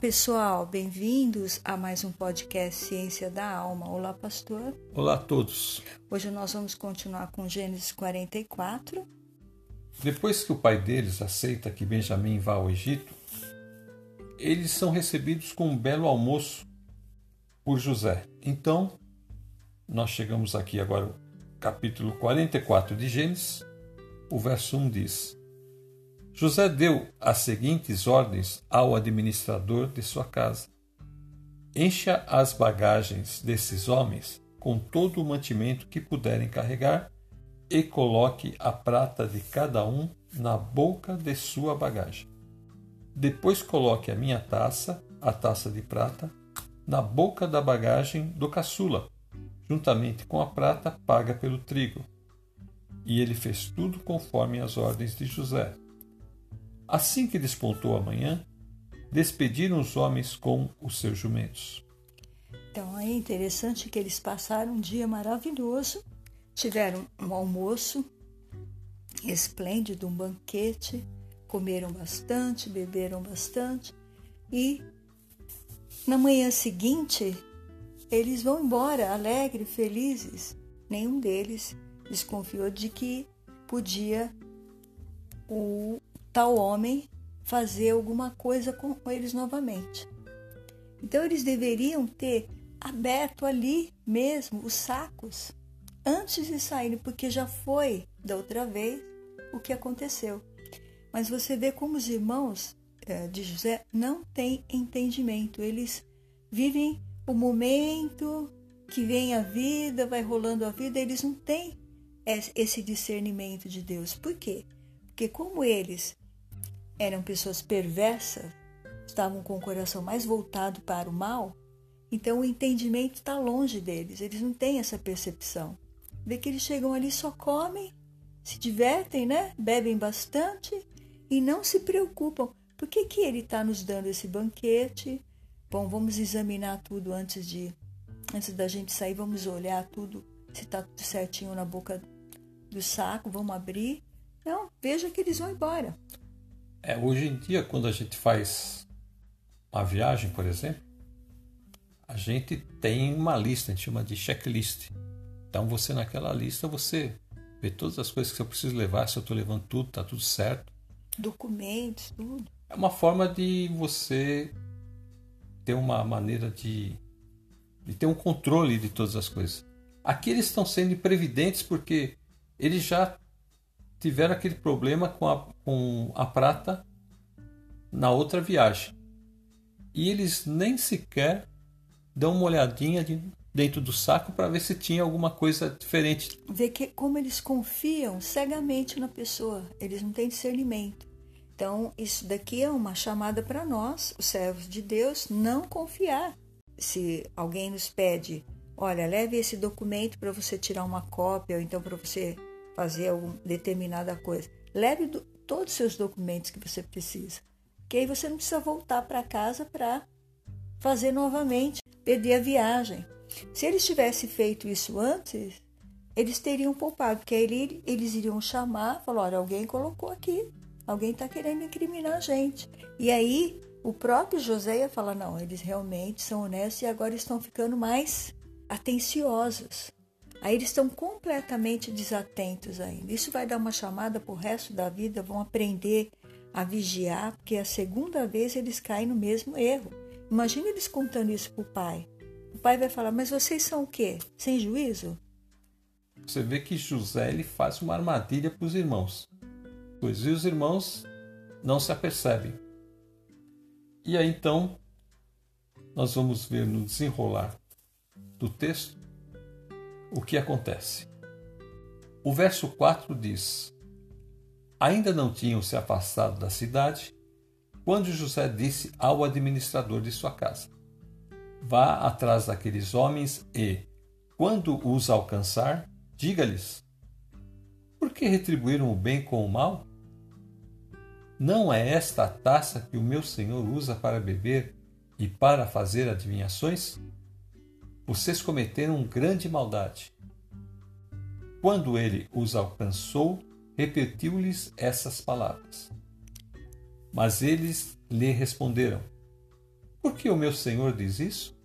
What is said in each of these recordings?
pessoal, bem-vindos a mais um podcast Ciência da Alma. Olá, pastor. Olá a todos. Hoje nós vamos continuar com Gênesis 44. Depois que o pai deles aceita que Benjamim vá ao Egito, eles são recebidos com um belo almoço por José. Então, nós chegamos aqui agora, capítulo 44 de Gênesis, o verso 1 diz: José deu as seguintes ordens ao administrador de sua casa: Encha as bagagens desses homens com todo o mantimento que puderem carregar e coloque a prata de cada um na boca de sua bagagem. Depois coloque a minha taça, a taça de prata, na boca da bagagem do caçula, juntamente com a prata paga pelo trigo. E ele fez tudo conforme as ordens de José. Assim que despontou a manhã, despediram os homens com os seus jumentos. Então é interessante que eles passaram um dia maravilhoso, tiveram um almoço esplêndido, um banquete, comeram bastante, beberam bastante e na manhã seguinte eles vão embora alegres, felizes. Nenhum deles desconfiou de que podia o tal homem fazer alguma coisa com eles novamente. Então eles deveriam ter aberto ali mesmo os sacos antes de saírem, porque já foi da outra vez o que aconteceu. Mas você vê como os irmãos eh, de José não têm entendimento, eles vivem o momento que vem a vida, vai rolando a vida, eles não têm esse discernimento de Deus. Por quê? Porque como eles eram pessoas perversas, estavam com o coração mais voltado para o mal, então o entendimento está longe deles, eles não têm essa percepção. Vê que eles chegam ali, só comem, se divertem, né? Bebem bastante e não se preocupam. Por que, que ele está nos dando esse banquete? Bom, vamos examinar tudo antes de antes da gente sair, vamos olhar tudo, se está tudo certinho na boca do saco, vamos abrir. Não, veja que eles vão embora. É, hoje em dia, quando a gente faz uma viagem, por exemplo, a gente tem uma lista, a gente chama de checklist. Então você naquela lista você vê todas as coisas que eu preciso levar, se eu estou levando tudo, está tudo certo. Documentos, tudo. É uma forma de você ter uma maneira de, de ter um controle de todas as coisas. Aqui eles estão sendo previdentes porque eles já tiveram aquele problema com a, com a prata na outra viagem. E eles nem sequer dão uma olhadinha de, dentro do saco para ver se tinha alguma coisa diferente. Ver que, como eles confiam cegamente na pessoa, eles não têm discernimento. Então, isso daqui é uma chamada para nós, os servos de Deus, não confiar. Se alguém nos pede, olha, leve esse documento para você tirar uma cópia, ou então para você fazer alguma determinada coisa. Leve todos os seus documentos que você precisa. Que aí você não precisa voltar para casa para fazer novamente, perder a viagem. Se eles tivessem feito isso antes, eles teriam poupado, porque aí eles iriam chamar, falar, olha, alguém colocou aqui, alguém está querendo incriminar a gente. E aí o próprio José ia falar, não, eles realmente são honestos e agora estão ficando mais atenciosos. Aí eles estão completamente desatentos ainda. Isso vai dar uma chamada para o resto da vida, vão aprender a vigiar, porque a segunda vez eles caem no mesmo erro. Imagina eles contando isso para o pai. O pai vai falar: Mas vocês são o quê? Sem juízo? Você vê que José ele faz uma armadilha para os irmãos, pois os irmãos não se apercebem. E aí então, nós vamos ver no desenrolar do texto o que acontece. O verso 4 diz: Ainda não tinham se afastado da cidade quando José disse ao administrador de sua casa: Vá atrás daqueles homens e, quando os alcançar, diga-lhes: Por que retribuíram o bem com o mal? Não é esta a taça que o meu senhor usa para beber e para fazer adivinhações? Vocês cometeram grande maldade. Quando ele os alcançou, repetiu-lhes essas palavras. Mas eles lhe responderam: Por que o meu senhor diz isso?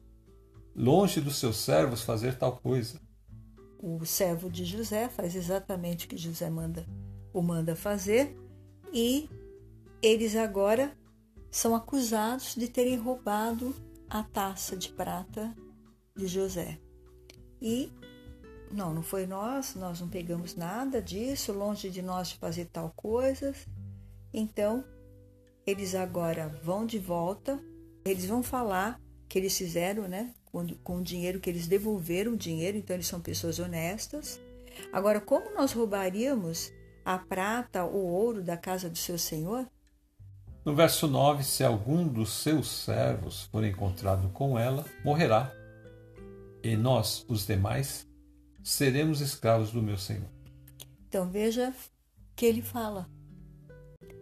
Longe dos seus servos fazer tal coisa. O servo de José faz exatamente o que José manda, o manda fazer, e eles agora são acusados de terem roubado a taça de prata de José. E não, não foi nós, nós não pegamos nada disso, longe de nós de fazer tal coisa. Então, eles agora vão de volta, eles vão falar que eles fizeram, né, com, com o dinheiro que eles devolveram o dinheiro, então eles são pessoas honestas. Agora, como nós roubaríamos a prata ou ouro da casa do seu senhor? No verso 9, se algum dos seus servos for encontrado com ela, morrerá. E nós, os demais, seremos escravos do meu Senhor. Então veja que ele fala.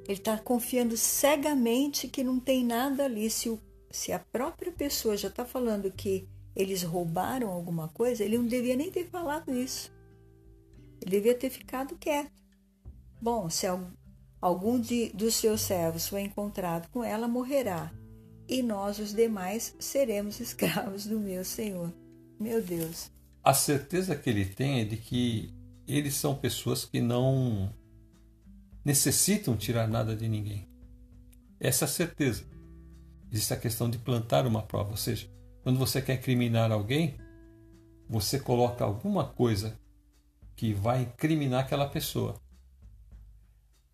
Ele está confiando cegamente que não tem nada ali. Se, o, se a própria pessoa já está falando que eles roubaram alguma coisa, ele não devia nem ter falado isso. Ele devia ter ficado quieto. Bom, se algum de, dos seus servos for encontrado com ela, morrerá, e nós, os demais, seremos escravos do meu Senhor. Meu Deus a certeza que ele tem é de que eles são pessoas que não necessitam tirar nada de ninguém. Essa é a certeza. Existe a questão de plantar uma prova, ou seja, quando você quer incriminar alguém, você coloca alguma coisa que vai incriminar aquela pessoa.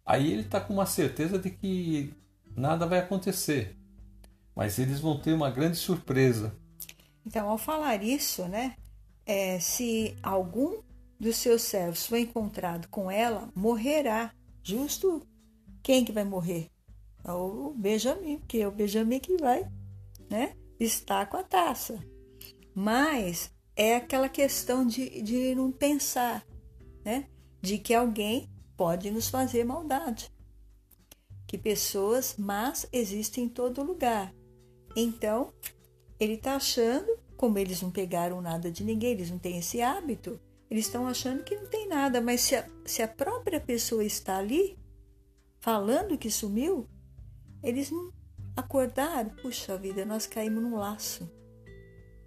Aí ele está com uma certeza de que nada vai acontecer, mas eles vão ter uma grande surpresa. Então, ao falar isso, né, é, se algum dos seus servos for encontrado com ela, morrerá. Justo quem que vai morrer? É o Benjamim, que é o Benjamim que vai, né? Está com a taça. Mas é aquela questão de, de não pensar, né? De que alguém pode nos fazer maldade. Que pessoas más existem em todo lugar. Então, ele está achando como eles não pegaram nada de ninguém, eles não têm esse hábito, eles estão achando que não tem nada, mas se a, se a própria pessoa está ali, falando que sumiu, eles não acordaram. Puxa vida, nós caímos num laço.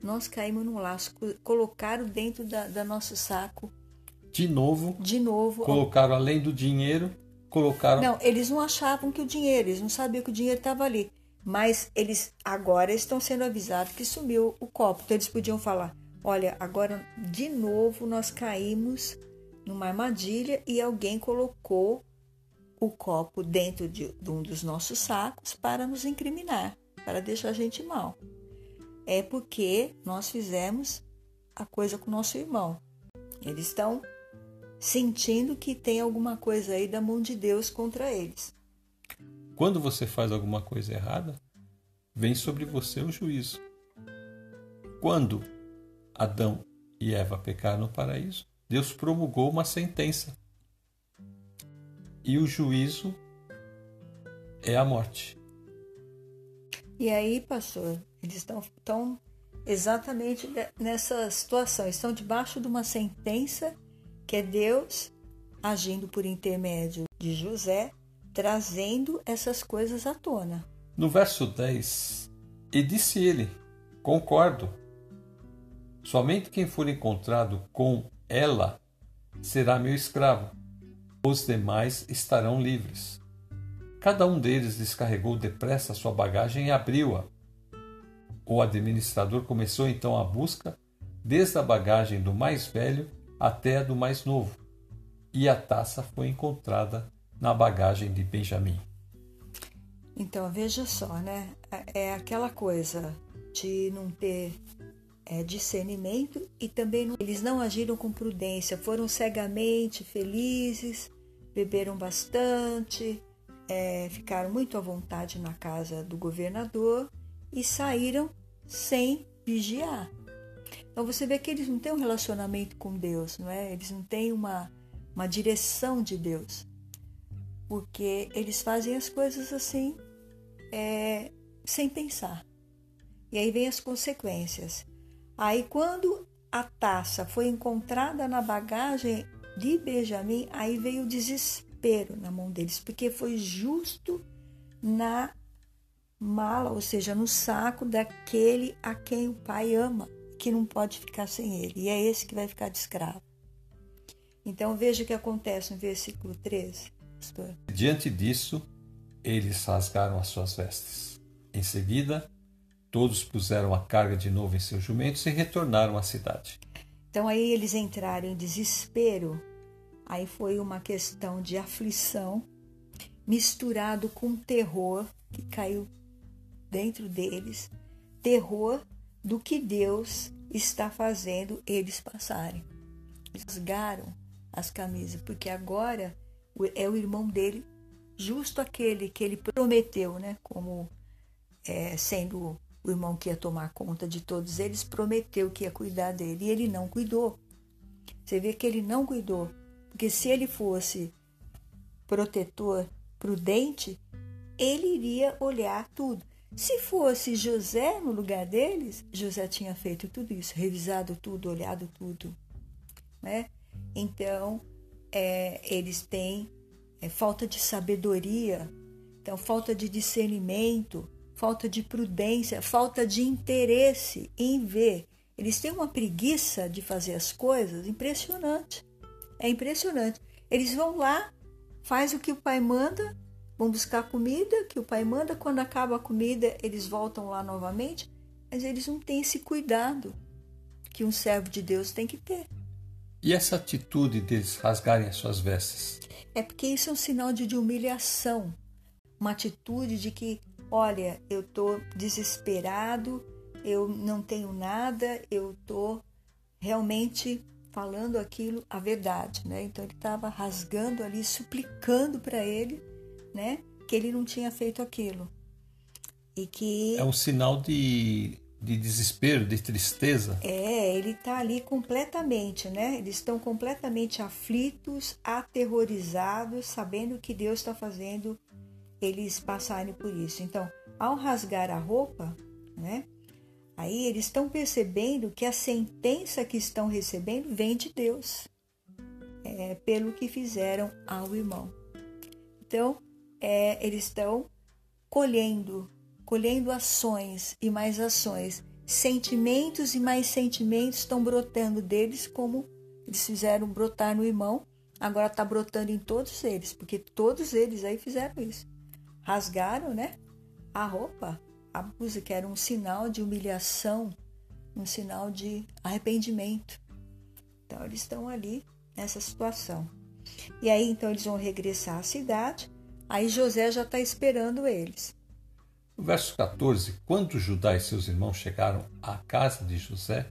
Nós caímos num laço, colocaram dentro da, da nosso saco. De novo. De novo. Colocaram além do dinheiro, colocaram. Não, eles não achavam que o dinheiro, eles não sabiam que o dinheiro estava ali mas eles agora estão sendo avisados que sumiu o copo. Então eles podiam falar: olha, agora de novo nós caímos numa armadilha e alguém colocou o copo dentro de, um dos nossos sacos para nos incriminar, para deixar a gente mal. É porque nós fizemos a coisa com nosso irmão. Eles estão sentindo que tem alguma coisa aí da mão de Deus contra eles. Quando você faz alguma coisa errada, vem sobre você o juízo. Quando Adão e Eva pecaram no paraíso, Deus promulgou uma sentença. E o juízo é a morte. E aí, pastor, eles estão, estão exatamente nessa situação, estão debaixo de uma sentença que é Deus agindo por intermédio de José trazendo essas coisas à tona. No verso 10, e disse ele: Concordo. Somente quem for encontrado com ela será meu escravo. Os demais estarão livres. Cada um deles descarregou depressa sua bagagem e abriu-a. O administrador começou então a busca, desde a bagagem do mais velho até a do mais novo, e a taça foi encontrada na bagagem de Benjamim. Então, veja só, né? É aquela coisa de não ter é, discernimento e também não, eles não agiram com prudência, foram cegamente felizes, beberam bastante, é, ficaram muito à vontade na casa do governador e saíram sem vigiar. Então você vê que eles não têm um relacionamento com Deus, não é? Eles não têm uma, uma direção de Deus porque eles fazem as coisas assim, é, sem pensar. E aí vem as consequências. Aí, quando a taça foi encontrada na bagagem de Benjamim, aí veio o desespero na mão deles, porque foi justo na mala, ou seja, no saco daquele a quem o pai ama, que não pode ficar sem ele. E é esse que vai ficar de escravo. Então veja o que acontece no versículo 13, pastor. Diante disso, eles rasgaram as suas vestes. Em seguida, todos puseram a carga de novo em seus jumentos e retornaram à cidade. Então aí eles entraram em desespero. Aí foi uma questão de aflição misturado com terror que caiu dentro deles, terror do que Deus está fazendo eles passarem. Rasgaram as camisas, porque agora é o irmão dele, justo aquele que ele prometeu, né? Como é, sendo o irmão que ia tomar conta de todos eles, prometeu que ia cuidar dele e ele não cuidou. Você vê que ele não cuidou, porque se ele fosse protetor, prudente, ele iria olhar tudo. Se fosse José no lugar deles, José tinha feito tudo isso, revisado tudo, olhado tudo. Né? Então, é, eles têm é, falta de sabedoria, então, falta de discernimento, falta de prudência, falta de interesse em ver. Eles têm uma preguiça de fazer as coisas impressionante. É impressionante. Eles vão lá, faz o que o pai manda, vão buscar comida que o pai manda. Quando acaba a comida, eles voltam lá novamente, mas eles não têm esse cuidado que um servo de Deus tem que ter. E essa atitude deles rasgarem as suas vestes? É porque isso é um sinal de, de humilhação, uma atitude de que, olha, eu estou desesperado, eu não tenho nada, eu estou realmente falando aquilo, a verdade, né? Então ele estava rasgando ali, suplicando para ele né? Que ele não tinha feito aquilo. E que. É um sinal de, de desespero, de tristeza. É, ele está ali completamente, né? Eles estão completamente aflitos, aterrorizados, sabendo que Deus está fazendo eles passarem por isso. Então, ao rasgar a roupa, né? Aí eles estão percebendo que a sentença que estão recebendo vem de Deus, é, pelo que fizeram ao irmão. Então, é, eles estão colhendo, colhendo ações e mais ações. Sentimentos e mais sentimentos estão brotando deles, como eles fizeram brotar no irmão, agora está brotando em todos eles, porque todos eles aí fizeram isso. Rasgaram, né? A roupa, a música era um sinal de humilhação, um sinal de arrependimento. Então eles estão ali nessa situação. E aí então eles vão regressar à cidade Aí José já está esperando eles. No verso 14, quando Judá e seus irmãos chegaram à casa de José,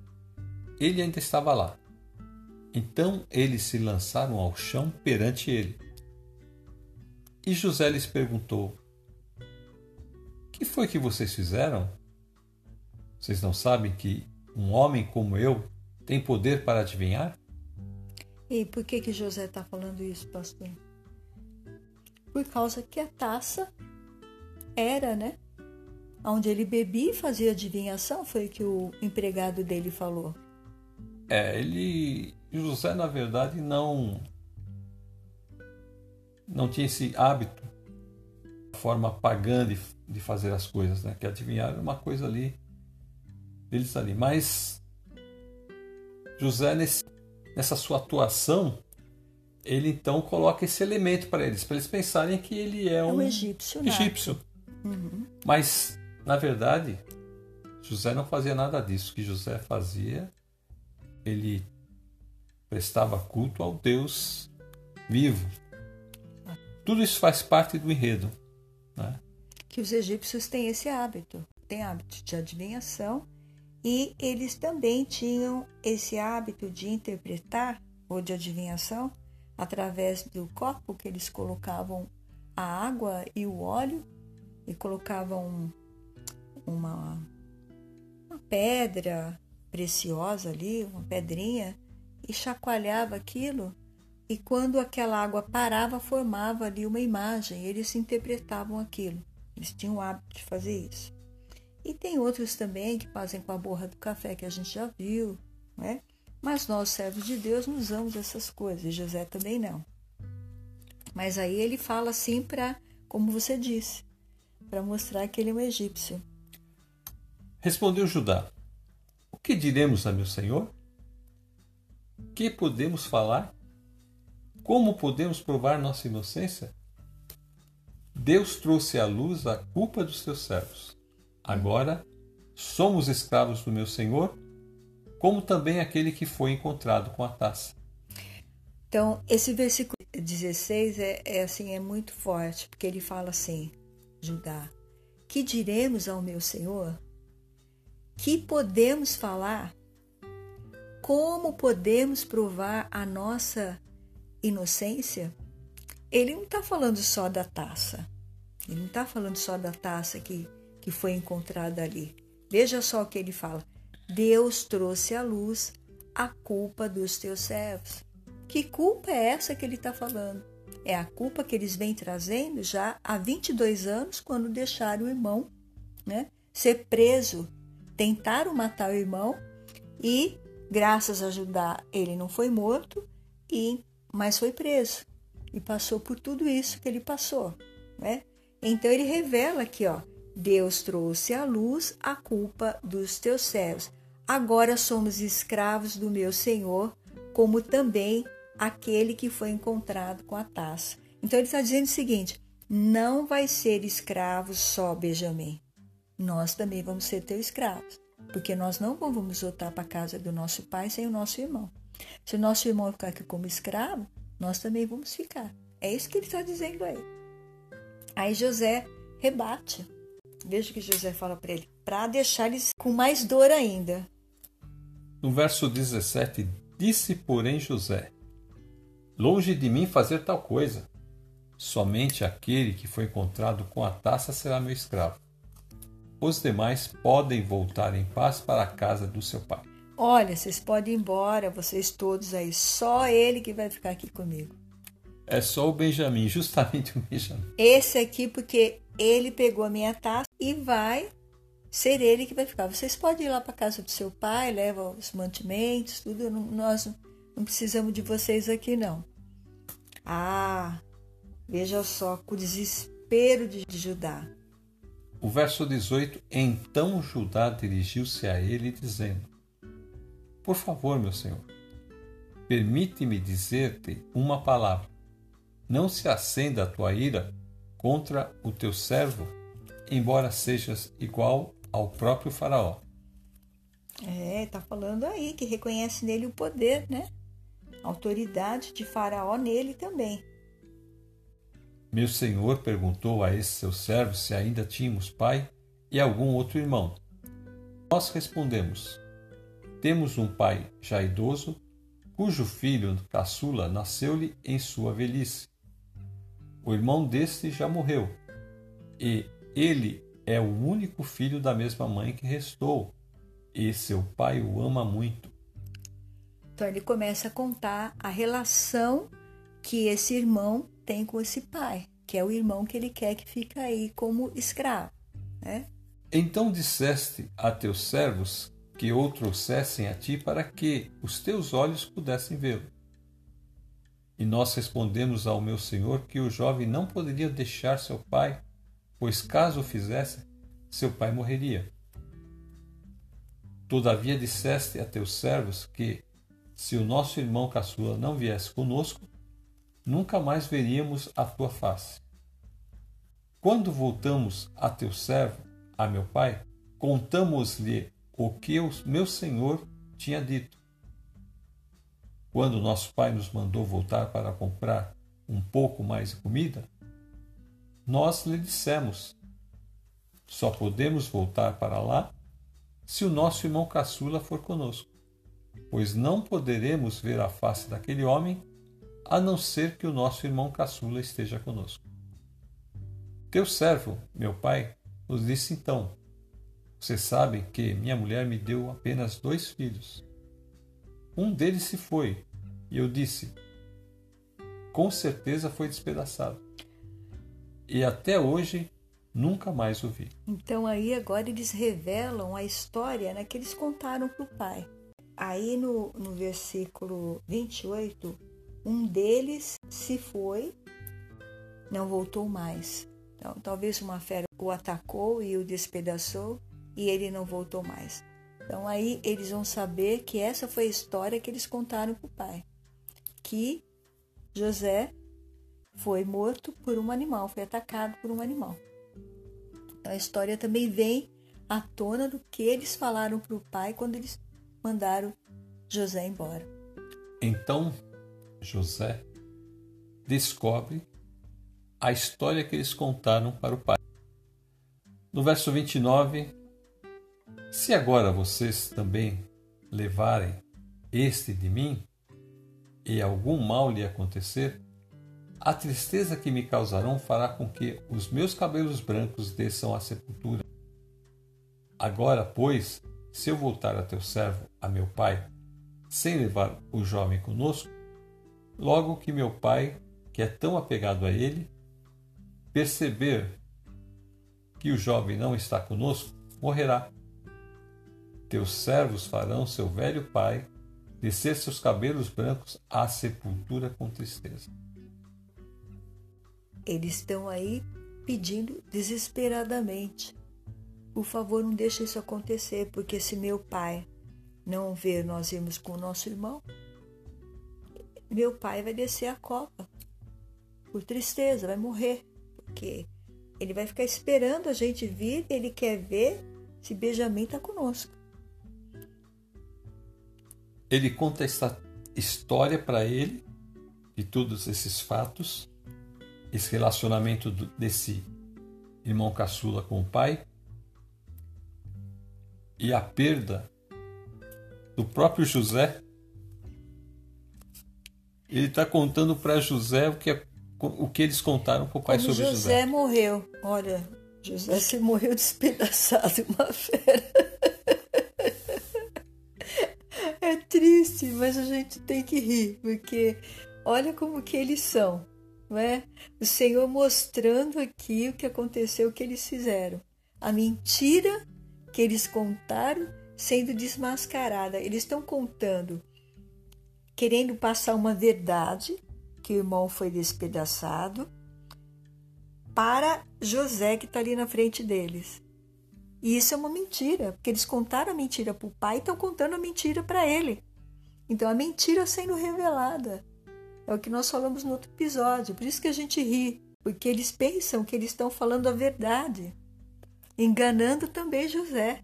ele ainda estava lá. Então eles se lançaram ao chão perante ele. E José lhes perguntou: Que foi que vocês fizeram? Vocês não sabem que um homem como eu tem poder para adivinhar? E por que que José está falando isso, pastor? por causa que a taça era, né? Onde ele bebia e fazia adivinhação, foi o que o empregado dele falou. É, ele. José, na verdade, não. Não tinha esse hábito, forma pagã de, de fazer as coisas, né? Que adivinhar era uma coisa ali, deles ali. Mas José, nesse, nessa sua atuação, ele então coloca esse elemento para eles, para eles pensarem que ele é, é um, um egípcio. egípcio. Uhum. Mas, na verdade, José não fazia nada disso. O que José fazia, ele prestava culto ao Deus vivo. Tudo isso faz parte do enredo. Né? Que os egípcios têm esse hábito, têm hábito de adivinhação e eles também tinham esse hábito de interpretar ou de adivinhação através do copo que eles colocavam a água e o óleo e colocavam uma, uma pedra preciosa ali, uma pedrinha, e chacoalhava aquilo. E quando aquela água parava, formava ali uma imagem. Eles interpretavam aquilo. Eles tinham o hábito de fazer isso. E tem outros também que fazem com a borra do café, que a gente já viu, né? Mas nós, servos de Deus, não usamos essas coisas, e José também não. Mas aí ele fala assim para, como você disse, para mostrar que ele é um egípcio. Respondeu Judá: O que diremos a meu senhor? Que podemos falar? Como podemos provar nossa inocência? Deus trouxe à luz a culpa dos seus servos. Agora somos escravos do meu senhor, como também aquele que foi encontrado com a taça. Então, esse versículo 16 é, é assim, é muito forte, porque ele fala assim: Judá, que diremos ao meu senhor? Que podemos falar? Como podemos provar a nossa inocência? Ele não está falando só da taça. Ele não está falando só da taça que, que foi encontrada ali. Veja só o que ele fala. Deus trouxe à luz a culpa dos teus servos. Que culpa é essa que ele está falando? É a culpa que eles vêm trazendo já há 22 anos, quando deixaram o irmão né, ser preso. Tentaram matar o irmão e, graças a Judá, ele não foi morto, e mas foi preso e passou por tudo isso que ele passou. Né? Então ele revela aqui, ó, Deus trouxe à luz a culpa dos teus servos. Agora somos escravos do meu Senhor, como também aquele que foi encontrado com a taça. Então ele está dizendo o seguinte: não vai ser escravo só Benjamim. Nós também vamos ser teus escravos, porque nós não vamos voltar para a casa do nosso pai sem o nosso irmão. Se o nosso irmão ficar aqui como escravo, nós também vamos ficar. É isso que ele está dizendo aí. Aí José rebate. Veja o que José fala para ele, para deixar eles com mais dor ainda. No verso 17, disse, porém, José: Longe de mim fazer tal coisa. Somente aquele que foi encontrado com a taça será meu escravo. Os demais podem voltar em paz para a casa do seu pai. Olha, vocês podem ir embora, vocês todos aí. Só ele que vai ficar aqui comigo. É só o Benjamin, justamente o Benjamin. Esse aqui, porque ele pegou a minha taça e vai ser ele que vai ficar. Vocês podem ir lá para casa do seu pai, leva os mantimentos, tudo. Nós não precisamos de vocês aqui, não. Ah, veja só, com o desespero de Judá. O verso 18: Então Judá dirigiu-se a ele, dizendo: Por favor, meu senhor, permite-me dizer-te uma palavra. Não se acenda a tua ira contra o teu servo, embora sejas igual ao próprio Faraó. É, tá falando aí que reconhece nele o poder, né? autoridade de Faraó nele também. Meu senhor perguntou a esse seu servo se ainda tínhamos pai e algum outro irmão. Nós respondemos: Temos um pai já idoso, cujo filho caçula nasceu-lhe em sua velhice. O irmão deste já morreu, e ele é o único filho da mesma mãe que restou, e seu pai o ama muito. Então ele começa a contar a relação que esse irmão tem com esse pai, que é o irmão que ele quer que fique aí como escravo. Né? Então disseste a teus servos que o trouxessem a ti para que os teus olhos pudessem vê-lo. E nós respondemos ao meu senhor que o jovem não poderia deixar seu pai, pois caso o fizesse, seu pai morreria. Todavia disseste a teus servos que, se o nosso irmão caçula não viesse conosco, nunca mais veríamos a tua face. Quando voltamos a teu servo, a meu pai, contamos-lhe o que o meu senhor tinha dito. Quando nosso pai nos mandou voltar para comprar um pouco mais de comida, nós lhe dissemos: só podemos voltar para lá se o nosso irmão caçula for conosco pois não poderemos ver a face daquele homem a não ser que o nosso irmão caçula esteja conosco. Teu servo, meu pai, nos disse então: Você sabe que minha mulher me deu apenas dois filhos. Um deles se foi, e eu disse: Com certeza foi despedaçado. E até hoje nunca mais o vi. Então aí agora eles revelam a história né, que eles contaram para o pai. Aí no, no versículo 28, um deles se foi, não voltou mais. Então, talvez uma fera o atacou e o despedaçou e ele não voltou mais. Então, aí eles vão saber que essa foi a história que eles contaram para o pai: que José foi morto por um animal, foi atacado por um animal. Então, a história também vem à tona do que eles falaram para o pai quando eles mandaram José embora. Então, José descobre a história que eles contaram para o pai. No verso 29, se agora vocês também levarem este de mim, e algum mal lhe acontecer, a tristeza que me causarão fará com que os meus cabelos brancos desçam à sepultura. Agora, pois, se eu voltar a teu servo, a meu pai, sem levar o jovem conosco, logo que meu pai, que é tão apegado a ele, perceber que o jovem não está conosco, morrerá. Teus servos farão seu velho pai descer seus cabelos brancos à sepultura com tristeza. Eles estão aí pedindo desesperadamente. Por favor, não deixe isso acontecer, porque se meu pai não ver nós irmos com o nosso irmão, meu pai vai descer a copa por tristeza, vai morrer porque ele vai ficar esperando a gente vir, ele quer ver se Benjamin está conosco. Ele conta essa história para ele de todos esses fatos, esse relacionamento desse irmão caçula com o pai e a perda do próprio José. Ele está contando para José o que é o que eles contaram para o pai Como sobre José. José morreu. Olha, José se morreu despedaçado, uma fera. É triste, mas a gente tem que rir, porque olha como que eles são, não é? O Senhor mostrando aqui o que aconteceu, o que eles fizeram. A mentira que eles contaram sendo desmascarada. Eles estão contando, querendo passar uma verdade, que o irmão foi despedaçado, para José que está ali na frente deles. E isso é uma mentira, porque eles contaram a mentira para o pai e estão contando a mentira para ele. Então a mentira sendo revelada. É o que nós falamos no outro episódio. Por isso que a gente ri, porque eles pensam que eles estão falando a verdade, enganando também José.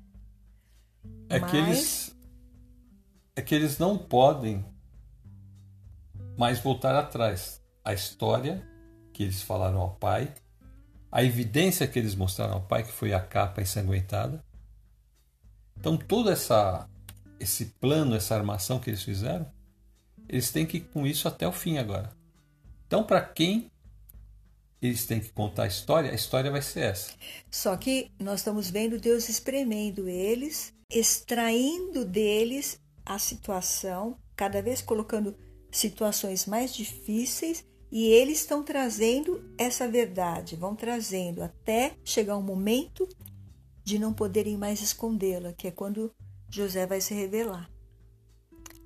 É Mas... que eles é que eles não podem mas voltar atrás. A história que eles falaram ao pai, a evidência que eles mostraram ao pai, que foi a capa ensanguentada. Então, todo essa, esse plano, essa armação que eles fizeram, eles têm que ir com isso até o fim agora. Então, para quem eles têm que contar a história, a história vai ser essa. Só que nós estamos vendo Deus espremendo eles, extraindo deles a situação, cada vez colocando situações mais difíceis e eles estão trazendo essa verdade, vão trazendo até chegar um momento de não poderem mais escondê-la, que é quando José vai se revelar.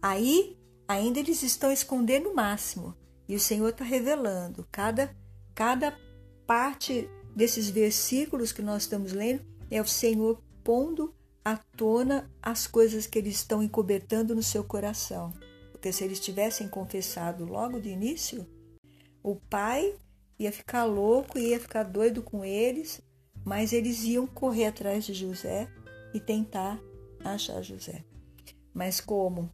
Aí, ainda eles estão escondendo o máximo e o Senhor está revelando. Cada, cada parte desses versículos que nós estamos lendo é o Senhor pondo à tona as coisas que eles estão encobertando no seu coração. Porque se eles tivessem confessado logo de início, o pai ia ficar louco, ia ficar doido com eles, mas eles iam correr atrás de José e tentar achar José. Mas como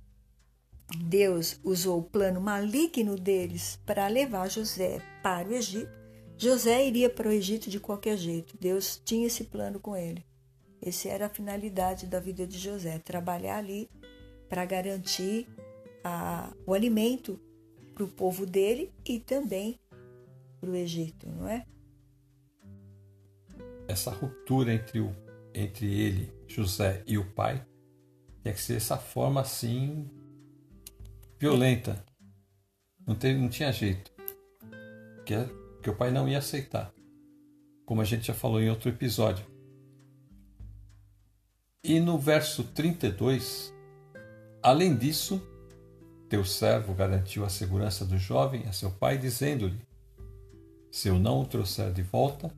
Deus usou o plano maligno deles para levar José para o Egito, José iria para o Egito de qualquer jeito. Deus tinha esse plano com ele. Essa era a finalidade da vida de José, trabalhar ali para garantir a, o alimento para o povo dele e também para o Egito, não é? Essa ruptura entre, o, entre ele, José, e o pai tinha que ser essa forma assim violenta. Não, teve, não tinha jeito. Que, que o pai não ia aceitar. Como a gente já falou em outro episódio. E no verso 32, além disso, teu servo garantiu a segurança do jovem a seu pai, dizendo-lhe: Se eu não o trouxer de volta,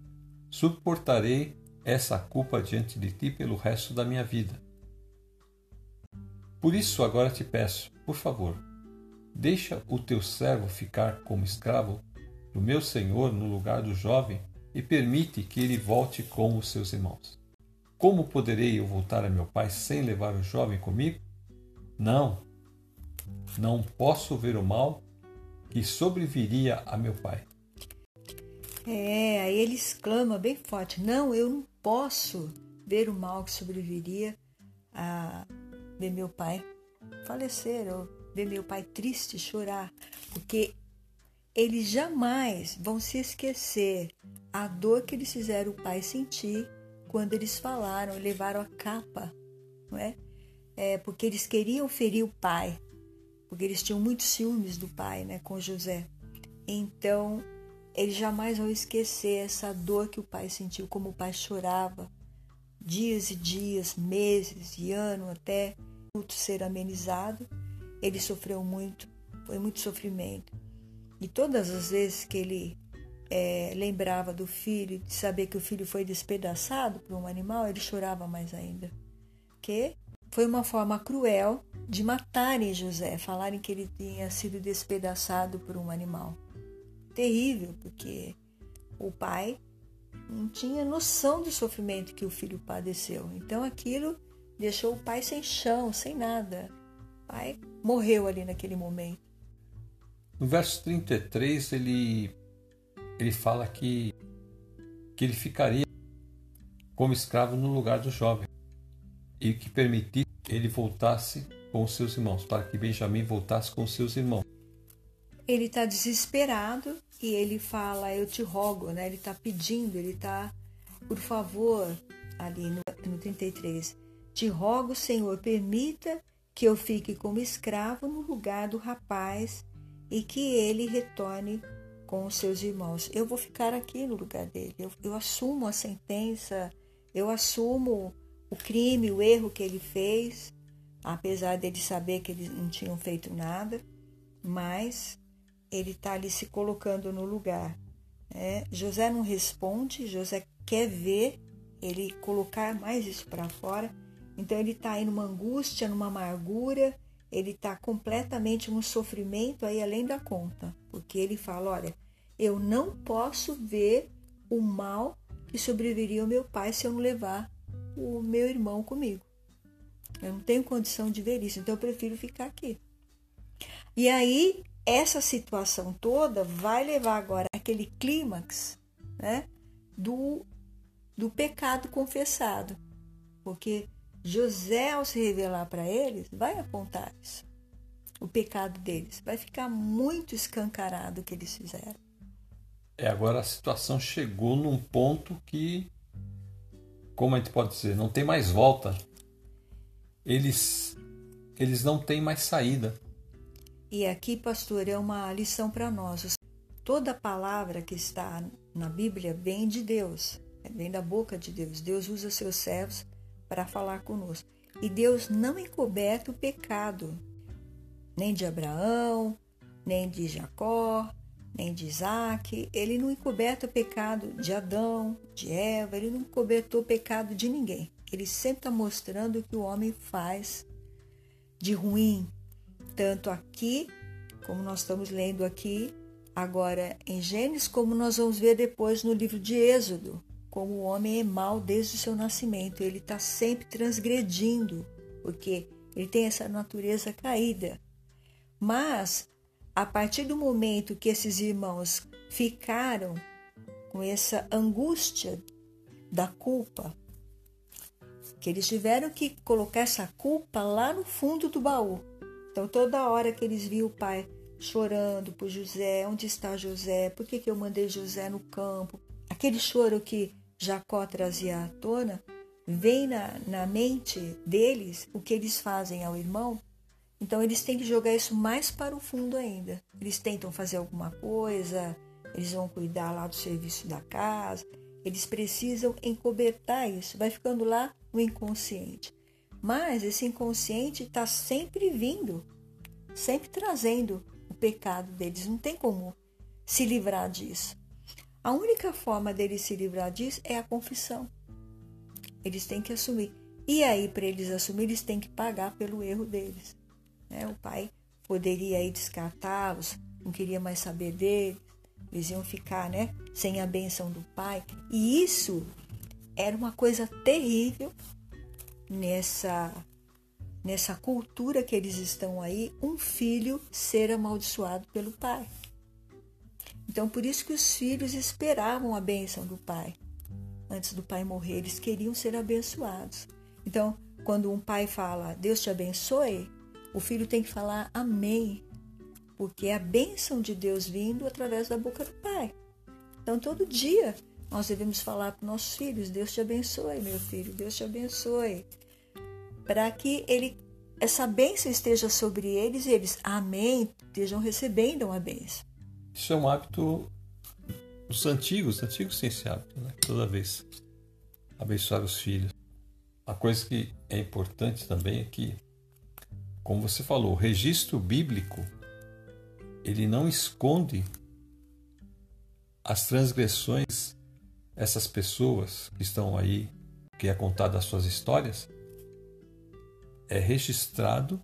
suportarei essa culpa diante de ti pelo resto da minha vida. Por isso agora te peço, por favor, deixa o teu servo ficar como escravo do meu senhor no lugar do jovem e permite que ele volte com os seus irmãos. Como poderei eu voltar a meu pai sem levar o jovem comigo? Não, não posso ver o mal que sobreviria a meu pai. É, aí ele exclama bem forte: Não, eu não posso ver o mal que sobreviria a ver meu pai falecer ou ver meu pai triste chorar, porque eles jamais vão se esquecer a dor que eles fizeram o pai sentir quando eles falaram, levaram a capa, não é? é? Porque eles queriam ferir o pai, porque eles tinham muitos ciúmes do pai, né, com José. Então, eles jamais vão esquecer essa dor que o pai sentiu, como o pai chorava, dias e dias, meses e anos até tudo ser amenizado. Ele sofreu muito, foi muito sofrimento. E todas as vezes que ele é, lembrava do filho, de saber que o filho foi despedaçado por um animal, ele chorava mais ainda. Que foi uma forma cruel de matarem José, falarem que ele tinha sido despedaçado por um animal. Terrível, porque o pai não tinha noção do sofrimento que o filho padeceu. Então aquilo deixou o pai sem chão, sem nada. O pai morreu ali naquele momento. No verso 33, ele, ele fala que, que ele ficaria como escravo no lugar do jovem e que permitisse ele voltasse com seus irmãos, para que Benjamim voltasse com seus irmãos. Ele está desesperado e ele fala: Eu te rogo, né? Ele está pedindo, ele está, por favor, ali no, no 33, te rogo, Senhor, permita que eu fique como escravo no lugar do rapaz e que ele retorne com os seus irmãos. Eu vou ficar aqui no lugar dele. Eu, eu assumo a sentença, eu assumo o crime, o erro que ele fez, apesar dele saber que eles não tinham feito nada, mas ele está ali se colocando no lugar. Né? José não responde, José quer ver ele colocar mais isso para fora, então ele está aí numa angústia, numa amargura, ele está completamente num sofrimento aí além da conta, porque ele fala: olha, eu não posso ver o mal que sobreviria ao meu pai se eu não levar o meu irmão comigo. Eu não tenho condição de ver isso, então eu prefiro ficar aqui. E aí, essa situação toda vai levar agora aquele clímax né, do, do pecado confessado. Porque José, ao se revelar para eles, vai apontar isso. O pecado deles. Vai ficar muito escancarado o que eles fizeram. É, agora a situação chegou num ponto que, como a gente pode dizer, não tem mais volta. Eles, eles não têm mais saída. E aqui, pastor, é uma lição para nós. Toda palavra que está na Bíblia vem de Deus, vem da boca de Deus. Deus usa seus servos para falar conosco. E Deus não encoberta o pecado, nem de Abraão, nem de Jacó, nem de Isaac. Ele não encoberta o pecado de Adão, de Eva, ele não encobertou o pecado de ninguém. Ele sempre está mostrando o que o homem faz de ruim, tanto aqui, como nós estamos lendo aqui, agora em Gênesis, como nós vamos ver depois no livro de Êxodo como o homem é mau desde o seu nascimento. Ele está sempre transgredindo, porque ele tem essa natureza caída. Mas, a partir do momento que esses irmãos ficaram com essa angústia da culpa, que eles tiveram que colocar essa culpa lá no fundo do baú. Então, toda hora que eles viam o pai chorando por José, onde está José? Por que, que eu mandei José no campo? Aquele choro que Jacó trazia à tona, vem na, na mente deles o que eles fazem ao irmão. Então eles têm que jogar isso mais para o fundo ainda. Eles tentam fazer alguma coisa, eles vão cuidar lá do serviço da casa, eles precisam encobertar isso, vai ficando lá no inconsciente. Mas esse inconsciente está sempre vindo, sempre trazendo o pecado deles, não tem como se livrar disso. A única forma deles se livrar disso é a confissão. Eles têm que assumir. E aí, para eles assumirem, eles têm que pagar pelo erro deles. Né? O pai poderia aí descartá-los, não queria mais saber deles, eles iam ficar né, sem a benção do pai. E isso era uma coisa terrível nessa nessa cultura que eles estão aí, um filho ser amaldiçoado pelo pai. Então, por isso que os filhos esperavam a bênção do pai. Antes do pai morrer, eles queriam ser abençoados. Então, quando um pai fala, Deus te abençoe, o filho tem que falar amém, porque é a bênção de Deus vindo através da boca do pai. Então, todo dia nós devemos falar para nossos filhos: Deus te abençoe, meu filho, Deus te abençoe para que ele essa bênção esteja sobre eles e eles, amém, estejam recebendo uma bênção. Isso é um hábito dos antigos, antigos têm esse hábito, né? toda vez abençoar os filhos. A coisa que é importante também é que, como você falou, o registro bíblico ele não esconde as transgressões essas pessoas que estão aí, que é contado as suas histórias, é registrado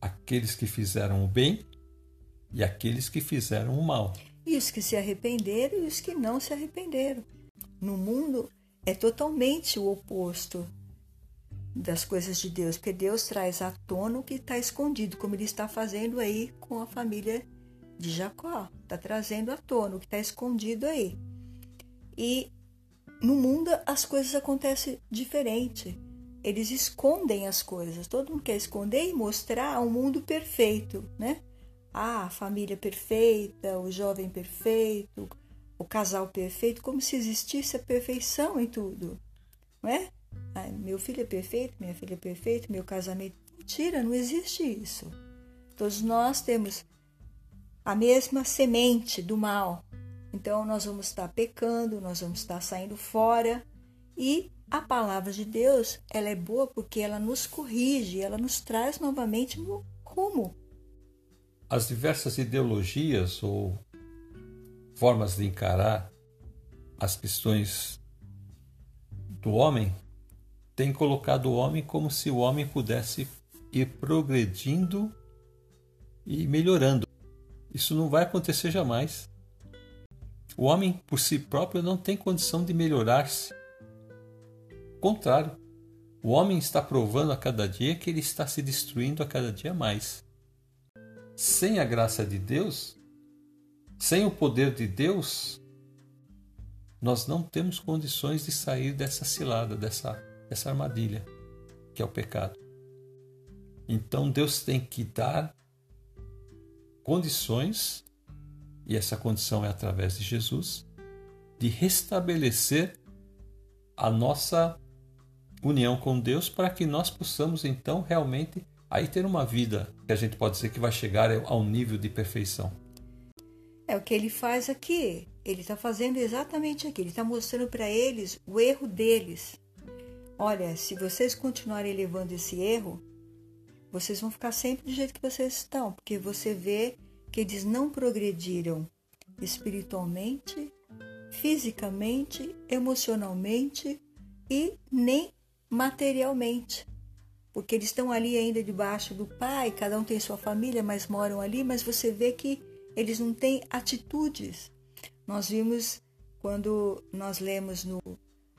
aqueles que fizeram o bem e aqueles que fizeram o mal. E os que se arrependeram e os que não se arrependeram. No mundo é totalmente o oposto das coisas de Deus, porque Deus traz à tona o que está escondido, como ele está fazendo aí com a família de Jacó. Está trazendo à tona o que está escondido aí. E no mundo as coisas acontecem diferente eles escondem as coisas. Todo mundo quer esconder e mostrar um mundo perfeito, né? Ah, a família perfeita, o jovem perfeito, o casal perfeito, como se existisse a perfeição em tudo, não é? Ah, meu filho é perfeito, minha filha é perfeita, meu casamento. Mentira, não existe isso. Todos nós temos a mesma semente do mal. Então nós vamos estar pecando, nós vamos estar saindo fora e a palavra de Deus, ela é boa porque ela nos corrige, ela nos traz novamente no rumo. As diversas ideologias ou formas de encarar as questões do homem têm colocado o homem como se o homem pudesse ir progredindo e melhorando. Isso não vai acontecer jamais. O homem por si próprio não tem condição de melhorar-se contrário, o homem está provando a cada dia que ele está se destruindo a cada dia mais. Sem a graça de Deus, sem o poder de Deus, nós não temos condições de sair dessa cilada, dessa, dessa armadilha, que é o pecado. Então Deus tem que dar condições, e essa condição é através de Jesus, de restabelecer a nossa união com Deus para que nós possamos então realmente aí ter uma vida que a gente pode dizer que vai chegar ao nível de perfeição. É o que ele faz aqui. Ele está fazendo exatamente aqui. Ele está mostrando para eles o erro deles. Olha, se vocês continuarem levando esse erro, vocês vão ficar sempre do jeito que vocês estão, porque você vê que eles não progrediram espiritualmente, fisicamente, emocionalmente e nem materialmente, porque eles estão ali ainda debaixo do pai, cada um tem sua família, mas moram ali, mas você vê que eles não têm atitudes. Nós vimos quando nós lemos no,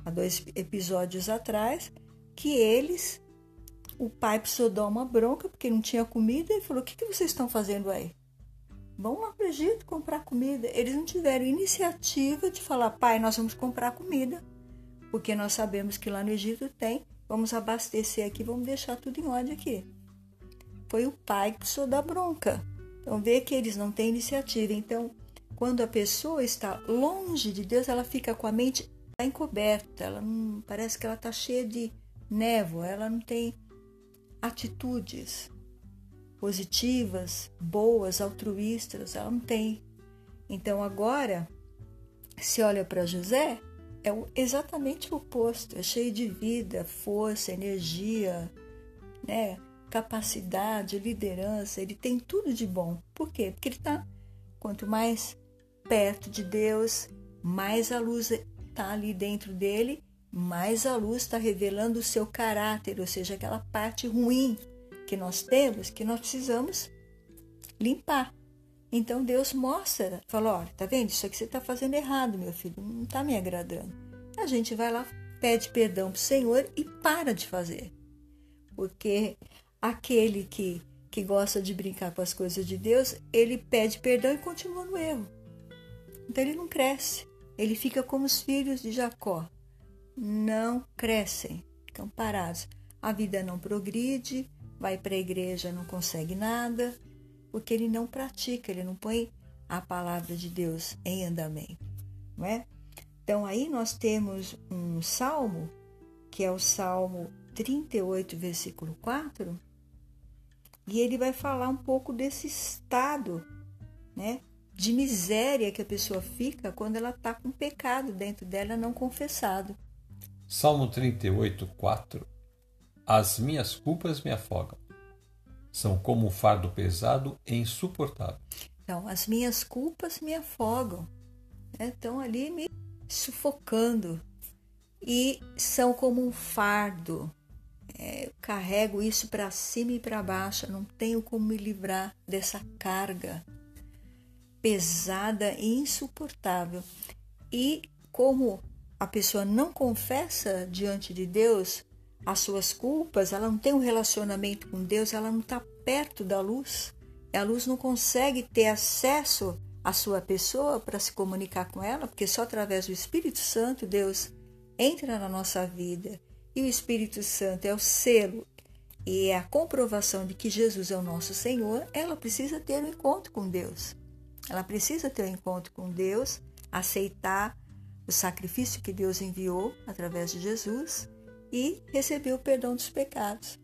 há dois episódios atrás que eles, o pai precisou dar uma bronca porque não tinha comida e falou: O que, que vocês estão fazendo aí? Vão lá para o Egito comprar comida. Eles não tiveram iniciativa de falar: Pai, nós vamos comprar comida porque nós sabemos que lá no Egito tem, vamos abastecer aqui, vamos deixar tudo em ordem aqui. Foi o pai que precisou dar bronca. Então vê que eles não têm iniciativa. Então, quando a pessoa está longe de Deus, ela fica com a mente encoberta, ela não, parece que ela está cheia de névoa, ela não tem atitudes positivas, boas, altruístas, ela não tem. Então agora, se olha para José, é exatamente o oposto, é cheio de vida, força, energia, né? capacidade, liderança, ele tem tudo de bom. Por quê? Porque ele está, quanto mais perto de Deus, mais a luz está ali dentro dele, mais a luz está revelando o seu caráter, ou seja, aquela parte ruim que nós temos, que nós precisamos limpar. Então Deus mostra, fala, olha, tá vendo? Isso aqui você está fazendo errado, meu filho, não está me agradando. A gente vai lá, pede perdão para o Senhor e para de fazer. Porque aquele que, que gosta de brincar com as coisas de Deus, ele pede perdão e continua no erro. Então ele não cresce. Ele fica como os filhos de Jacó. Não crescem, ficam parados. A vida não progride, vai para a igreja, não consegue nada, porque ele não pratica, ele não põe a palavra de Deus em andamento, não é? Então aí nós temos um salmo, que é o Salmo 38, versículo 4, e ele vai falar um pouco desse estado, né, de miséria que a pessoa fica quando ela está com pecado dentro dela não confessado. Salmo 38, 4 As minhas culpas me afogam. São como um fardo pesado e insuportável. Então, as minhas culpas me afogam. Né? Estão ali me sufocando. E são como um fardo. É, eu carrego isso para cima e para baixo. não tenho como me livrar dessa carga pesada e insuportável. E como a pessoa não confessa diante de Deus as suas culpas, ela não tem um relacionamento com Deus, ela não está perto da luz, a luz não consegue ter acesso à sua pessoa para se comunicar com ela, porque só através do Espírito Santo Deus entra na nossa vida. E o Espírito Santo é o selo e é a comprovação de que Jesus é o nosso Senhor, ela precisa ter um encontro com Deus. Ela precisa ter um encontro com Deus, aceitar o sacrifício que Deus enviou através de Jesus e receber o perdão dos pecados.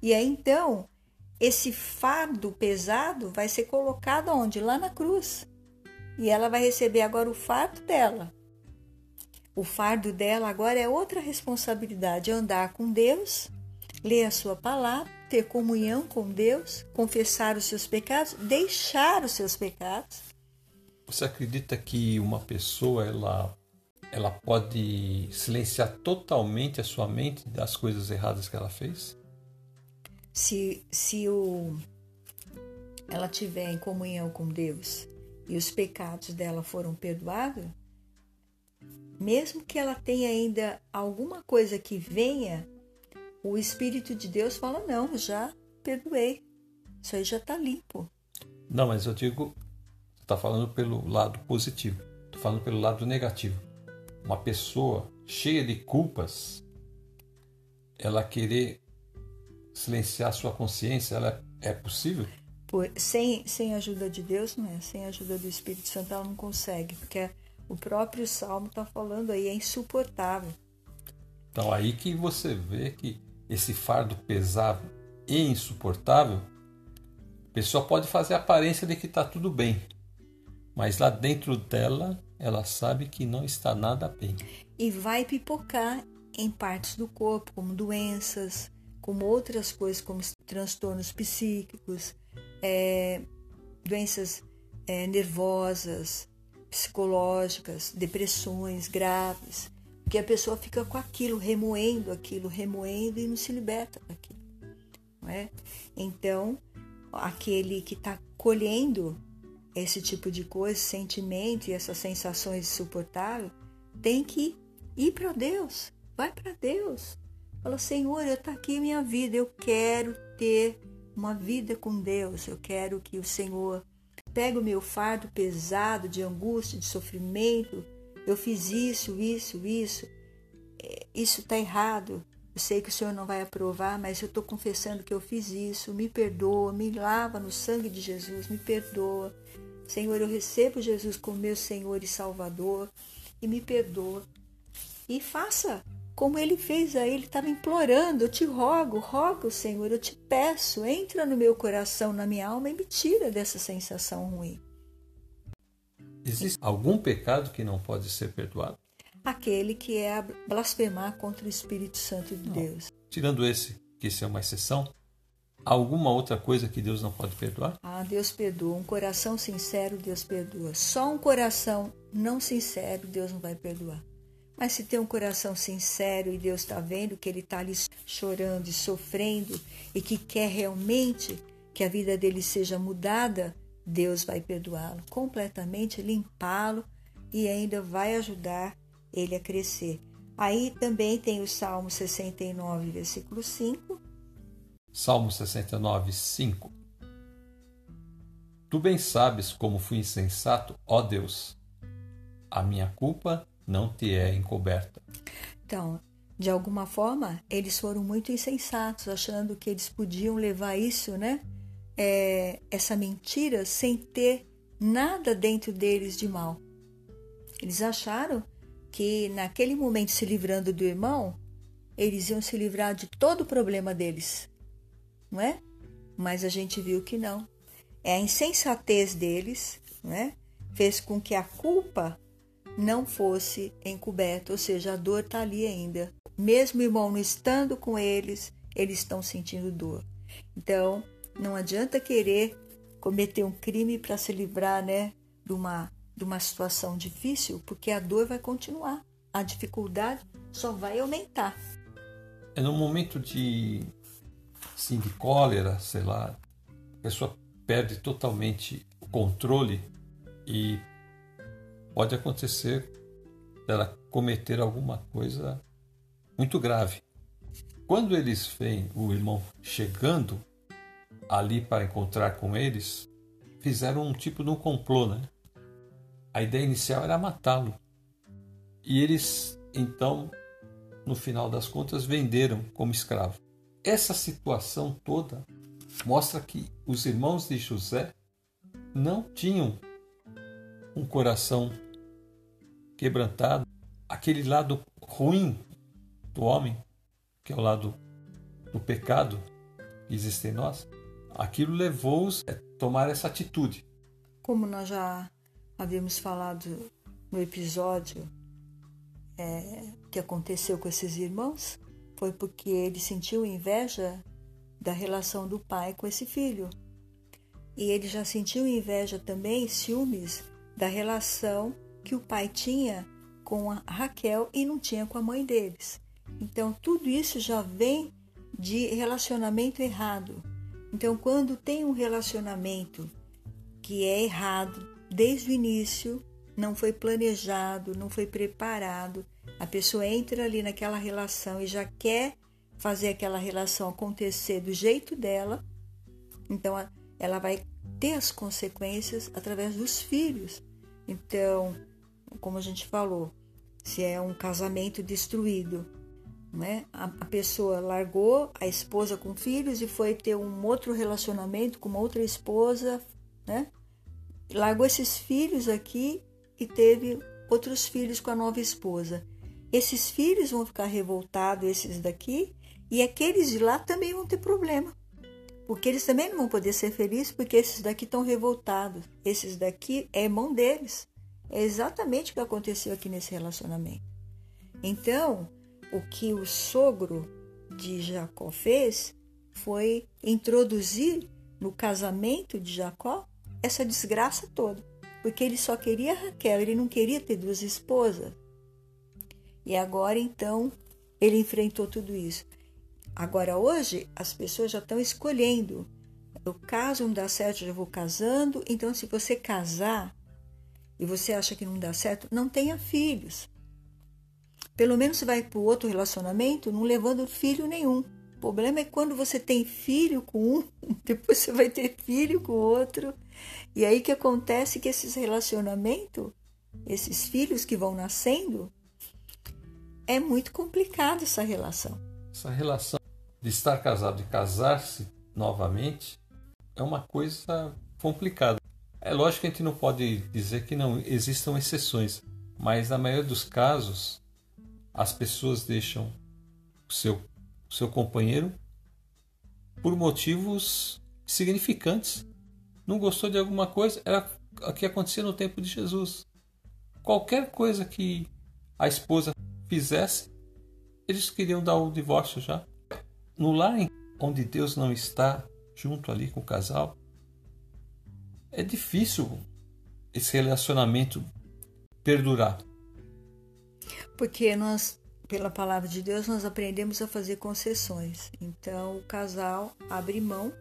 E aí então, esse fardo pesado vai ser colocado onde? Lá na cruz. E ela vai receber agora o fardo dela. O fardo dela agora é outra responsabilidade: andar com Deus, ler a sua palavra ter comunhão com Deus, confessar os seus pecados, deixar os seus pecados. Você acredita que uma pessoa ela ela pode silenciar totalmente a sua mente das coisas erradas que ela fez? Se se o ela tiver em comunhão com Deus e os pecados dela foram perdoados, mesmo que ela tenha ainda alguma coisa que venha o Espírito de Deus fala: não, já perdoei. Isso aí já está limpo. Não, mas eu digo, você está falando pelo lado positivo. Estou falando pelo lado negativo. Uma pessoa cheia de culpas, ela querer silenciar sua consciência, ela é possível? Por, sem, sem a ajuda de Deus, não é? Sem a ajuda do Espírito Santo, ela não consegue, porque o próprio Salmo está falando aí, é insuportável. Então aí que você vê que esse fardo pesado e insuportável, a pessoa pode fazer a aparência de que está tudo bem, mas lá dentro dela ela sabe que não está nada bem. E vai pipocar em partes do corpo, como doenças, como outras coisas, como transtornos psíquicos, é, doenças é, nervosas, psicológicas, depressões graves. Porque a pessoa fica com aquilo, remoendo aquilo, remoendo e não se liberta daquilo. Não é? Então, aquele que está colhendo esse tipo de coisa, sentimento e essas sensações insuportáveis, tem que ir para Deus. Vai para Deus. Fala, Senhor, eu está aqui minha vida, eu quero ter uma vida com Deus, eu quero que o Senhor pegue o meu fardo pesado de angústia, de sofrimento, eu fiz isso, isso, isso, é, isso está errado. Eu sei que o Senhor não vai aprovar, mas eu estou confessando que eu fiz isso. Me perdoa, me lava no sangue de Jesus, me perdoa. Senhor, eu recebo Jesus como meu Senhor e Salvador e me perdoa. E faça como ele fez aí, ele estava implorando, eu te rogo, rogo, Senhor, eu te peço, entra no meu coração, na minha alma e me tira dessa sensação ruim. Existe algum pecado que não pode ser perdoado? Aquele que é blasfemar contra o Espírito Santo de não. Deus. Tirando esse, que isso é uma exceção, alguma outra coisa que Deus não pode perdoar? Ah, Deus perdoa. Um coração sincero, Deus perdoa. Só um coração não sincero, Deus não vai perdoar. Mas se tem um coração sincero e Deus está vendo que ele está ali chorando e sofrendo e que quer realmente que a vida dele seja mudada, Deus vai perdoá-lo completamente, limpá-lo e ainda vai ajudar ele a crescer. Aí também tem o Salmo 69, versículo 5. Salmo 69, 5. Tu bem sabes como fui insensato, ó Deus. A minha culpa não te é encoberta. Então, de alguma forma, eles foram muito insensatos, achando que eles podiam levar isso, né? É, essa mentira sem ter nada dentro deles de mal. Eles acharam que naquele momento, se livrando do irmão, eles iam se livrar de todo o problema deles, não é? Mas a gente viu que não. É a insensatez deles, não é? Fez com que a culpa não fosse encoberta, ou seja, a dor está ali ainda. Mesmo o irmão não estando com eles, eles estão sentindo dor. Então, não adianta querer cometer um crime para se livrar, né, de uma de uma situação difícil, porque a dor vai continuar, a dificuldade só vai aumentar. É no momento de, assim, de cólera, sei lá, a pessoa perde totalmente o controle e pode acontecer dela cometer alguma coisa muito grave. Quando eles veem o irmão chegando ali para encontrar com eles, fizeram um tipo de um complô, né? A ideia inicial era matá-lo. E eles, então, no final das contas, venderam como escravo. Essa situação toda mostra que os irmãos de José não tinham um coração quebrantado, aquele lado ruim do homem, que é o lado do pecado que existe em nós, aquilo levou-os a tomar essa atitude. Como nós já havíamos falado no episódio é, que aconteceu com esses irmãos, foi porque ele sentiu inveja da relação do pai com esse filho. E ele já sentiu inveja também, ciúmes, da relação que o pai tinha com a Raquel e não tinha com a mãe deles. Então, tudo isso já vem de relacionamento errado. Então, quando tem um relacionamento que é errado, desde o início, não foi planejado, não foi preparado. A pessoa entra ali naquela relação e já quer fazer aquela relação acontecer do jeito dela, então ela vai ter as consequências através dos filhos. Então, como a gente falou, se é um casamento destruído, né? A, a pessoa largou a esposa com filhos e foi ter um outro relacionamento com uma outra esposa, né? largou esses filhos aqui e teve outros filhos com a nova esposa. Esses filhos vão ficar revoltados, esses daqui, e aqueles de lá também vão ter problema. Porque eles também não vão poder ser felizes porque esses daqui estão revoltados. Esses daqui é irmão deles. É exatamente o que aconteceu aqui nesse relacionamento. Então, o que o sogro de Jacó fez foi introduzir no casamento de Jacó essa desgraça toda, porque ele só queria Raquel, ele não queria ter duas esposas. E agora então ele enfrentou tudo isso. Agora hoje as pessoas já estão escolhendo. Eu caso, não dá certo, já vou casando. Então, se você casar e você acha que não dá certo, não tenha filhos. Pelo menos você vai para o outro relacionamento não levando filho nenhum. O problema é quando você tem filho com um, depois você vai ter filho com outro. E aí que acontece que esses relacionamentos, esses filhos que vão nascendo, é muito complicado essa relação. Essa relação de estar casado e casar-se novamente é uma coisa complicada. É lógico que a gente não pode dizer que não existam exceções, mas na maioria dos casos as pessoas deixam o seu, o seu companheiro por motivos significantes não gostou de alguma coisa, era o que acontecia no tempo de Jesus. Qualquer coisa que a esposa fizesse, eles queriam dar o divórcio já. No lar onde Deus não está junto ali com o casal, é difícil esse relacionamento perdurar? Porque nós, pela palavra de Deus, nós aprendemos a fazer concessões. Então, o casal abre mão,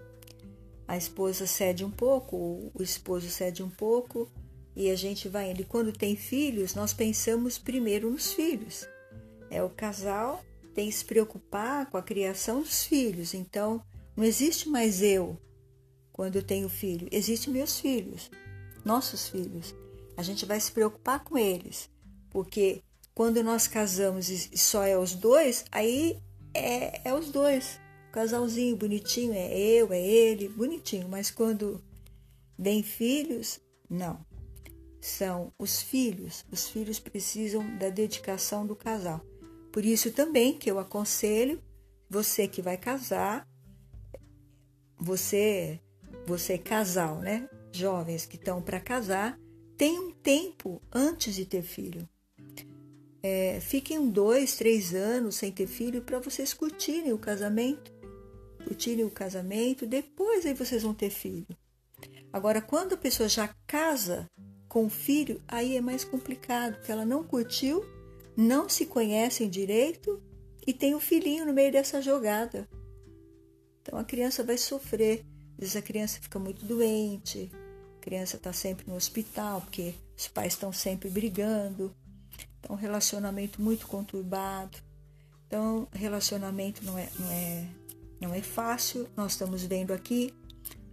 a esposa cede um pouco, o esposo cede um pouco, e a gente vai indo. E quando tem filhos, nós pensamos primeiro nos filhos. É o casal tem que se preocupar com a criação dos filhos. Então, não existe mais eu quando eu tenho filho, existem meus filhos, nossos filhos. A gente vai se preocupar com eles, porque quando nós casamos e só é os dois, aí é, é os dois. O casalzinho bonitinho é eu, é ele, bonitinho. Mas quando vem filhos, não. São os filhos. Os filhos precisam da dedicação do casal. Por isso também que eu aconselho você que vai casar, você, você casal, né? Jovens que estão para casar, tem um tempo antes de ter filho. É, fiquem dois, três anos sem ter filho para vocês curtirem o casamento, curtirem o casamento, depois aí vocês vão ter filho. Agora, quando a pessoa já casa com o filho, aí é mais complicado, porque ela não curtiu não se conhecem direito e tem um filhinho no meio dessa jogada. Então a criança vai sofrer. Às vezes a criança fica muito doente, a criança está sempre no hospital porque os pais estão sempre brigando. Então, um relacionamento muito conturbado. Então, relacionamento não é, não é, não é fácil. Nós estamos vendo aqui,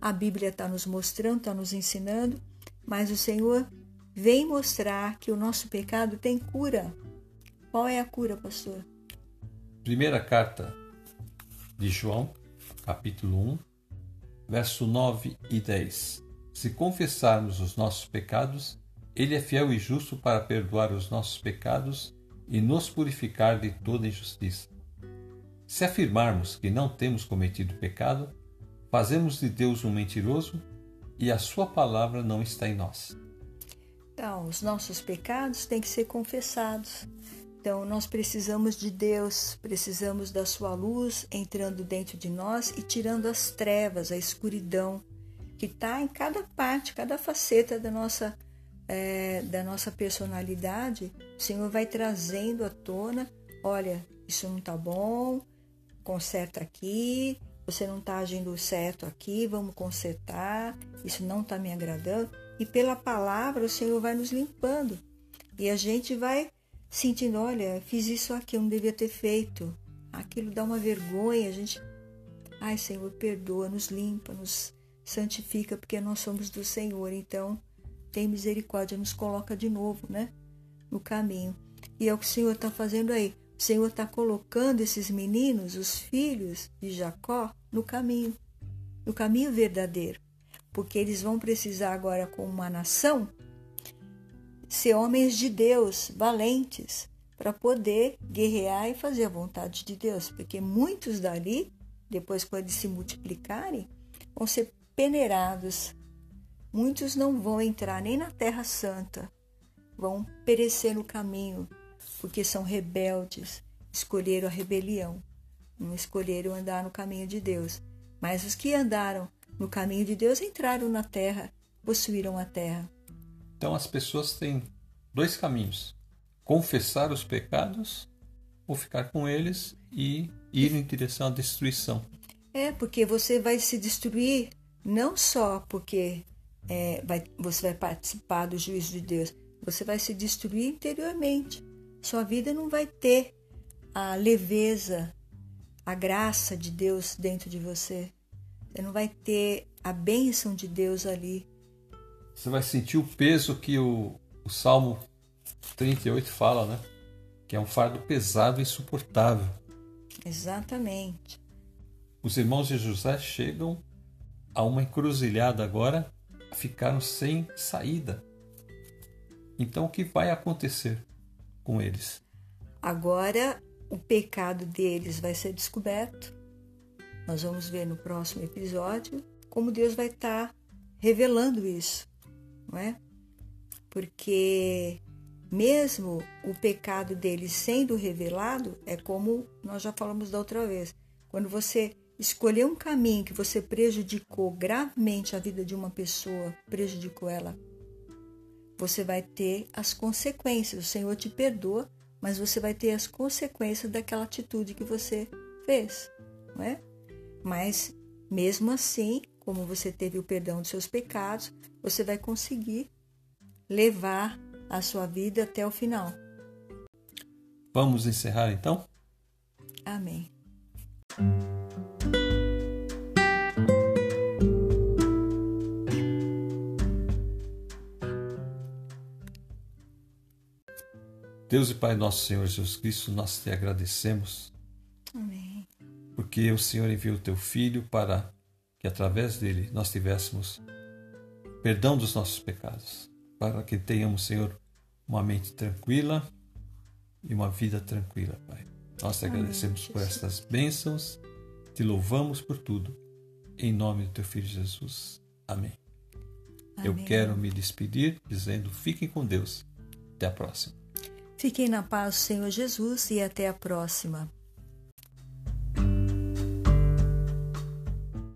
a Bíblia está nos mostrando, está nos ensinando, mas o Senhor vem mostrar que o nosso pecado tem cura. Qual é a cura, pastor? Primeira carta de João, capítulo 1, verso 9 e 10. Se confessarmos os nossos pecados, ele é fiel e justo para perdoar os nossos pecados e nos purificar de toda injustiça. Se afirmarmos que não temos cometido pecado, fazemos de Deus um mentiroso e a sua palavra não está em nós. Então, os nossos pecados têm que ser confessados. Então, nós precisamos de Deus, precisamos da Sua luz entrando dentro de nós e tirando as trevas, a escuridão que está em cada parte, cada faceta da nossa, é, da nossa personalidade. O Senhor vai trazendo à tona: olha, isso não está bom, conserta aqui, você não está agindo certo aqui, vamos consertar, isso não está me agradando. E pela palavra o Senhor vai nos limpando. E a gente vai sentindo, olha, fiz isso aqui, eu não devia ter feito. Aquilo dá uma vergonha, a gente. Ai, Senhor, perdoa, nos limpa, nos santifica, porque nós somos do Senhor. Então, tem misericórdia, nos coloca de novo, né? No caminho. E é o que o Senhor está fazendo aí. O Senhor está colocando esses meninos, os filhos de Jacó, no caminho, no caminho verdadeiro. Porque eles vão precisar agora, como uma nação, ser homens de Deus, valentes, para poder guerrear e fazer a vontade de Deus, porque muitos dali, depois quando se multiplicarem, vão ser peneirados. Muitos não vão entrar nem na Terra Santa, vão perecer no caminho, porque são rebeldes, escolheram a rebelião, não escolheram andar no caminho de Deus. Mas os que andaram no caminho de Deus entraram na terra, possuíram a terra. Então as pessoas têm dois caminhos: confessar os pecados ou ficar com eles e ir em direção à destruição. É, porque você vai se destruir não só porque é, vai, você vai participar do juízo de Deus, você vai se destruir interiormente. Sua vida não vai ter a leveza, a graça de Deus dentro de você. Você não vai ter a bênção de Deus ali você vai sentir o peso que o, o Salmo 38 fala, né? Que é um fardo pesado e insuportável. Exatamente. Os irmãos de José chegam a uma encruzilhada agora, ficaram sem saída. Então o que vai acontecer com eles? Agora o pecado deles vai ser descoberto. Nós vamos ver no próximo episódio como Deus vai estar revelando isso não é? Porque mesmo o pecado dele sendo revelado, é como nós já falamos da outra vez. Quando você escolheu um caminho que você prejudicou gravemente a vida de uma pessoa, prejudicou ela você vai ter as consequências. O Senhor te perdoa, mas você vai ter as consequências daquela atitude que você fez, não é? Mas mesmo assim, como você teve o perdão dos seus pecados, você vai conseguir levar a sua vida até o final. Vamos encerrar então? Amém. Deus e Pai nosso Senhor Jesus Cristo, nós te agradecemos. Amém. Porque o Senhor enviou o teu filho para que através dele nós tivéssemos perdão dos nossos pecados, para que tenhamos, Senhor, uma mente tranquila e uma vida tranquila, Pai. Nós te agradecemos por estas bênçãos, te louvamos por tudo. Em nome do teu filho Jesus. Amém. Amém. Eu quero me despedir dizendo: fiquem com Deus. Até a próxima. Fiquem na paz Senhor Jesus e até a próxima.